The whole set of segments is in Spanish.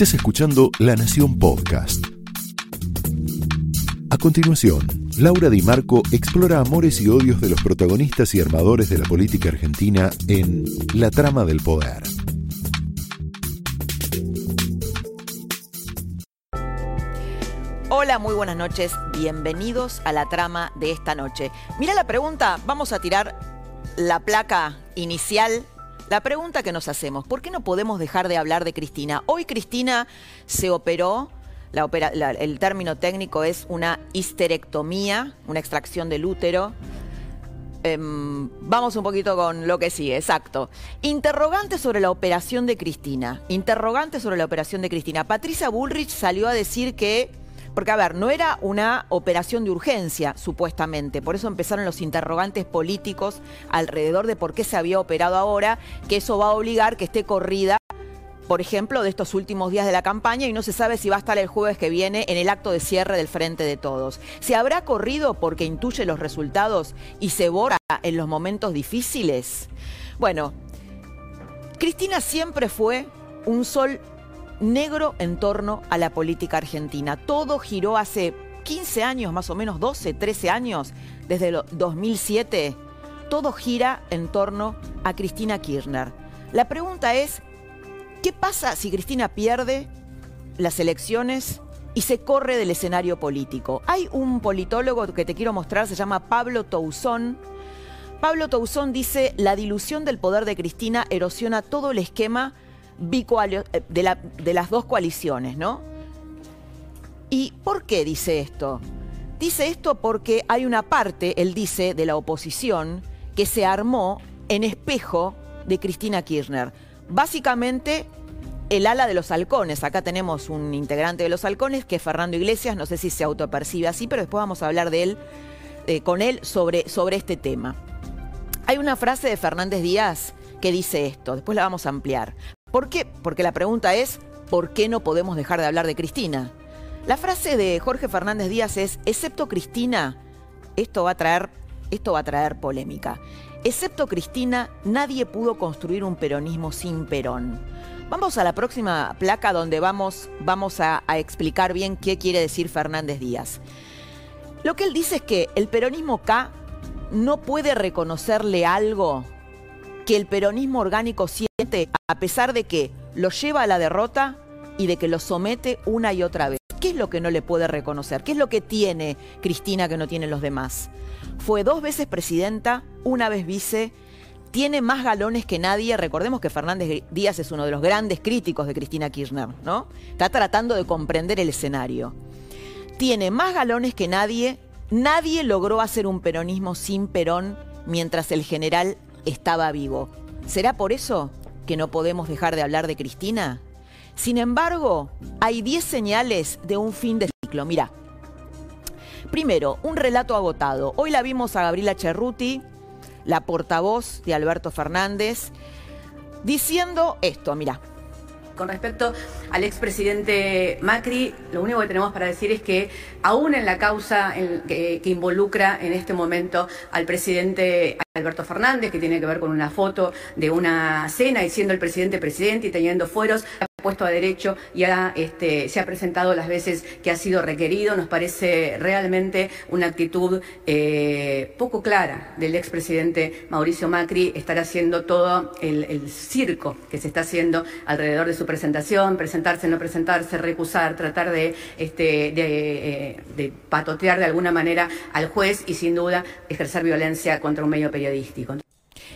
Estás escuchando La Nación Podcast. A continuación, Laura Di Marco explora amores y odios de los protagonistas y armadores de la política argentina en La Trama del Poder. Hola, muy buenas noches. Bienvenidos a la trama de esta noche. Mira la pregunta, vamos a tirar la placa inicial. La pregunta que nos hacemos, ¿por qué no podemos dejar de hablar de Cristina? Hoy Cristina se operó, la el término técnico es una histerectomía, una extracción del útero. Em, vamos un poquito con lo que sigue, exacto. Interrogante sobre la operación de Cristina. Interrogante sobre la operación de Cristina. Patricia Bullrich salió a decir que, porque a ver, no era una operación de urgencia, supuestamente. Por eso empezaron los interrogantes políticos alrededor de por qué se había operado ahora, que eso va a obligar que esté corrida por ejemplo, de estos últimos días de la campaña y no se sabe si va a estar el jueves que viene en el acto de cierre del Frente de Todos. ¿Se habrá corrido porque intuye los resultados y se borra en los momentos difíciles? Bueno, Cristina siempre fue un sol negro en torno a la política argentina. Todo giró hace 15 años, más o menos 12, 13 años, desde el 2007. Todo gira en torno a Cristina Kirchner. La pregunta es, ¿Qué pasa si Cristina pierde las elecciones y se corre del escenario político? Hay un politólogo que te quiero mostrar, se llama Pablo Tousón. Pablo Tousón dice, la dilución del poder de Cristina erosiona todo el esquema de, la- de las dos coaliciones, ¿no? ¿Y por qué dice esto? Dice esto porque hay una parte, él dice, de la oposición que se armó en espejo de Cristina Kirchner. Básicamente, el ala de los halcones. Acá tenemos un integrante de los halcones que es Fernando Iglesias, no sé si se autopercibe así, pero después vamos a hablar de él, eh, con él sobre este tema. Hay una frase de Fernández Díaz que dice esto, después la vamos a ampliar. ¿Por qué? Porque la pregunta es, ¿por qué no podemos dejar de hablar de Cristina? La frase de Jorge Fernández Díaz es, excepto Cristina, esto va a traer, esto va a traer polémica. Excepto Cristina, nadie pudo construir un peronismo sin Perón. Vamos a la próxima placa donde vamos, vamos a, a explicar bien qué quiere decir Fernández Díaz. Lo que él dice es que el peronismo K no puede reconocerle algo que el peronismo orgánico a pesar de que lo lleva a la derrota y de que lo somete una y otra vez. ¿Qué es lo que no le puede reconocer? ¿Qué es lo que tiene Cristina que no tienen los demás? Fue dos veces presidenta, una vez vice, tiene más galones que nadie. Recordemos que Fernández Díaz es uno de los grandes críticos de Cristina Kirchner, ¿no? Está tratando de comprender el escenario. Tiene más galones que nadie. Nadie logró hacer un peronismo sin Perón mientras el general estaba vivo. ¿Será por eso que no podemos dejar de hablar de Cristina? Sin embargo, hay 10 señales de un fin de ciclo. Mira, primero, un relato agotado. Hoy la vimos a Gabriela Cerruti, la portavoz de Alberto Fernández, diciendo esto, mira. Con respecto al expresidente Macri, lo único que tenemos para decir es que aún en la causa que, que involucra en este momento al presidente Alberto Fernández, que tiene que ver con una foto de una cena y siendo el presidente presidente y teniendo fueros, puesto a derecho y ha, este, se ha presentado las veces que ha sido requerido. Nos parece realmente una actitud eh, poco clara del expresidente Mauricio Macri estar haciendo todo el, circo que se está haciendo alrededor de su presentación, presentarse, no presentarse, recusar, tratar este, eh, de patotear de alguna manera al juez y sin duda ejercer violencia contra un medio periodístico.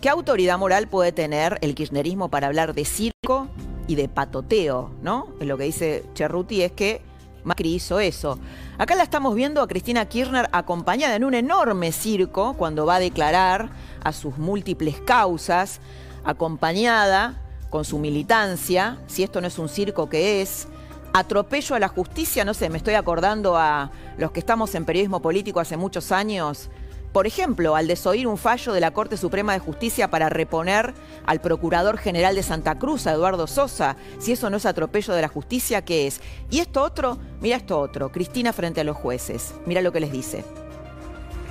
¿Qué autoridad moral puede tener el kirchnerismo para hablar de circo y de patoteo? ¿No? Lo que dice Cerruti es que Macri hizo eso. Acá la estamos viendo a Cristina Kirchner acompañada en un enorme circo cuando va a declarar a sus múltiples causas, acompañada con su militancia, si esto no es un circo, ¿qué es? Atropello a la justicia, no sé, me estoy acordando a los que estamos en periodismo político hace muchos años, por ejemplo, al desoír un fallo de la Corte Suprema de Justicia para reponer al Procurador General de Santa Cruz, a Eduardo Sosa, si eso no es atropello de la justicia, ¿qué es? Y esto otro, mira esto otro, Cristina frente a los jueces, mira lo que les dice.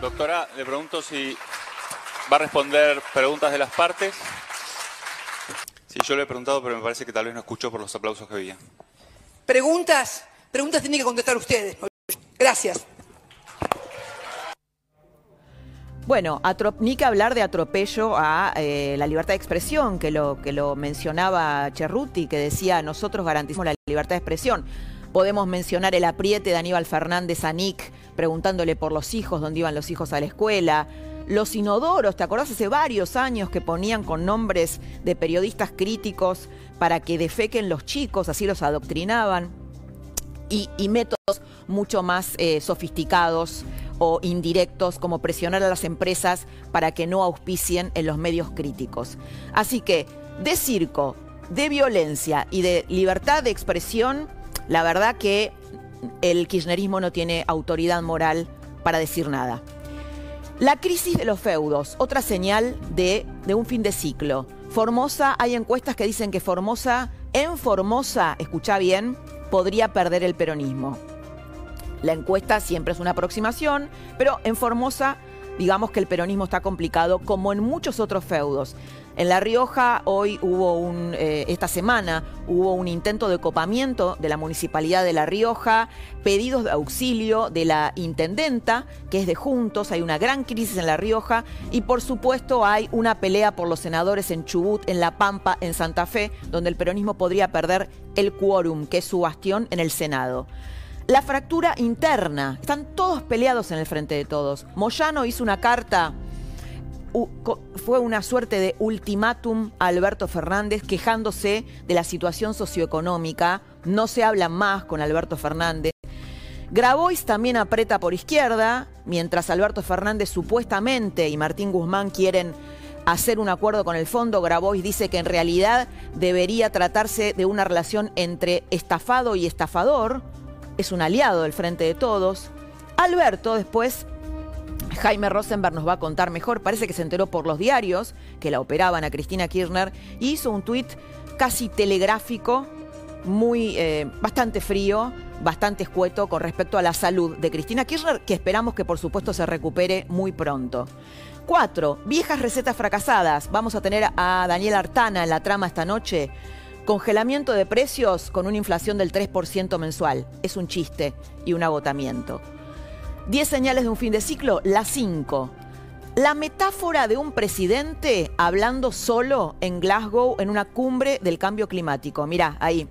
Doctora, le pregunto si va a responder preguntas de las partes. Sí, yo le he preguntado, pero me parece que tal vez no escuchó por los aplausos que había. Preguntas, preguntas tienen que contestar ustedes. Gracias. Bueno, ni que hablar de atropello a eh, la libertad de expresión, que lo, que lo mencionaba Cerruti, que decía, nosotros garantizamos la libertad de expresión. Podemos mencionar el apriete de Aníbal Fernández a Nick preguntándole por los hijos, dónde iban los hijos a la escuela. Los inodoros, ¿te acordás hace varios años que ponían con nombres de periodistas críticos para que defequen los chicos, así los adoctrinaban? Y, métodos mucho más eh, sofisticados o indirectos como presionar a las empresas para que no auspicien en los medios críticos. Así que de circo, de violencia y de libertad de expresión, la verdad que el kirchnerismo no tiene autoridad moral para decir nada. La crisis de los feudos, otra señal de, de, un fin de ciclo. Formosa, hay encuestas que dicen que Formosa, en Formosa, escucha bien, podría perder el peronismo. La encuesta siempre es una aproximación, pero en Formosa digamos que el peronismo está complicado como en muchos otros feudos. En La Rioja hoy hubo un, eh, esta semana hubo un intento de copamiento de la municipalidad de La Rioja, pedidos de auxilio de la intendenta, que es de Juntos, hay una gran crisis en La Rioja y por supuesto hay una pelea por los senadores en Chubut, en La Pampa, en Santa Fe, donde el peronismo podría perder el quórum, que es su bastión en el Senado. La fractura interna. Están todos peleados en el frente de todos. Moyano hizo una carta, fue una suerte de ultimátum a Alberto Fernández quejándose de la situación socioeconómica. No se habla más con Alberto Fernández. Grabois también aprieta por izquierda, mientras Alberto Fernández supuestamente y Martín Guzmán quieren hacer un acuerdo con el fondo. Grabois dice que en realidad debería tratarse de una relación entre estafado y estafador es un aliado del Frente de Todos. Alberto después, Jaime Rosenberg nos va a contar mejor, parece que se enteró por los diarios que la operaban a Cristina Kirchner y hizo un tuit casi telegráfico, muy, eh, bastante frío, bastante escueto con respecto a la salud de Cristina Kirchner, que esperamos que por supuesto se recupere muy pronto. Cuatro, viejas recetas fracasadas. Vamos a tener a Daniel Artana en la trama esta noche Congelamiento de precios con una inflación del 3% mensual. Es un chiste y un agotamiento. 10 señales de un fin de ciclo, la 5. La metáfora de un presidente hablando solo en Glasgow en una cumbre del cambio climático. Mirá, ahí.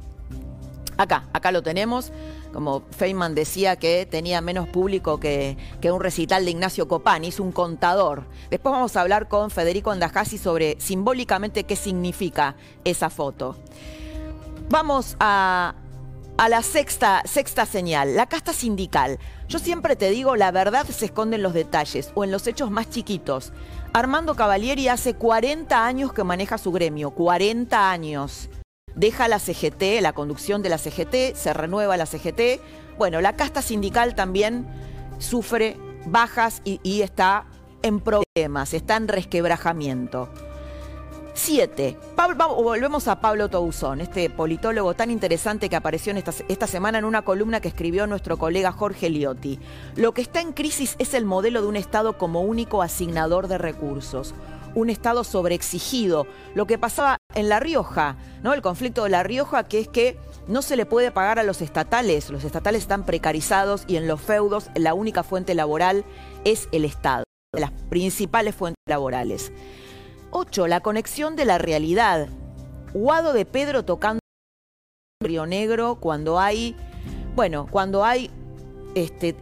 Acá, acá lo tenemos como Feynman decía que tenía menos público que, un recital de Ignacio Copán, hizo un contador. Después vamos a hablar con Federico Andajasi sobre simbólicamente qué significa esa foto. Vamos a, a la sexta, sexta señal, la casta sindical. Yo siempre te digo, la verdad se esconde en los detalles o en los hechos más chiquitos. Armando Cavalieri hace 40 años que maneja su gremio, 40 años deja la CGT, la conducción de la CGT, se renueva la CGT. Bueno, la casta sindical también sufre bajas y, está en problemas, está en resquebrajamiento. Siete. volvemos a Pablo Touzón, este politólogo tan interesante que apareció esta, semana en una columna que escribió nuestro colega Jorge Liotti. Lo que está en crisis es el modelo de un Estado como único asignador de recursos un Estado sobreexigido. Lo que pasaba en La Rioja, ¿no? El conflicto de La Rioja, que es que no se le puede pagar a los estatales. Los estatales están precarizados y en los feudos la única fuente laboral es el Estado, las principales fuentes laborales. 8. La conexión de la realidad. Guado de Pedro tocando Río Negro cuando hay, bueno, cuando hay este,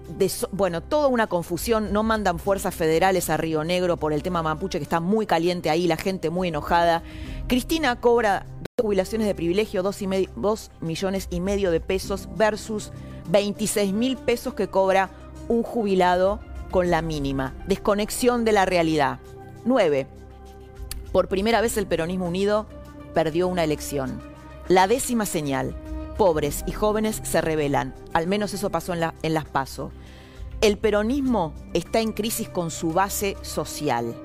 bueno, toda una confusión, no mandan fuerzas federales a Río Negro por el tema mapuche que está muy caliente ahí, la gente muy enojada. Cristina cobra jubilaciones de privilegio, 2 millones y medio de pesos versus 26 mil pesos que cobra un jubilado con la mínima. Desconexión de la realidad. 9. Por primera vez el peronismo unido perdió una elección. La décima señal pobres y jóvenes se rebelan. Al menos eso pasó en, en las PASO. El peronismo está en crisis con su base social.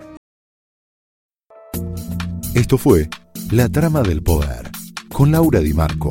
Esto fue La Trama del Poder con Laura Di Marco.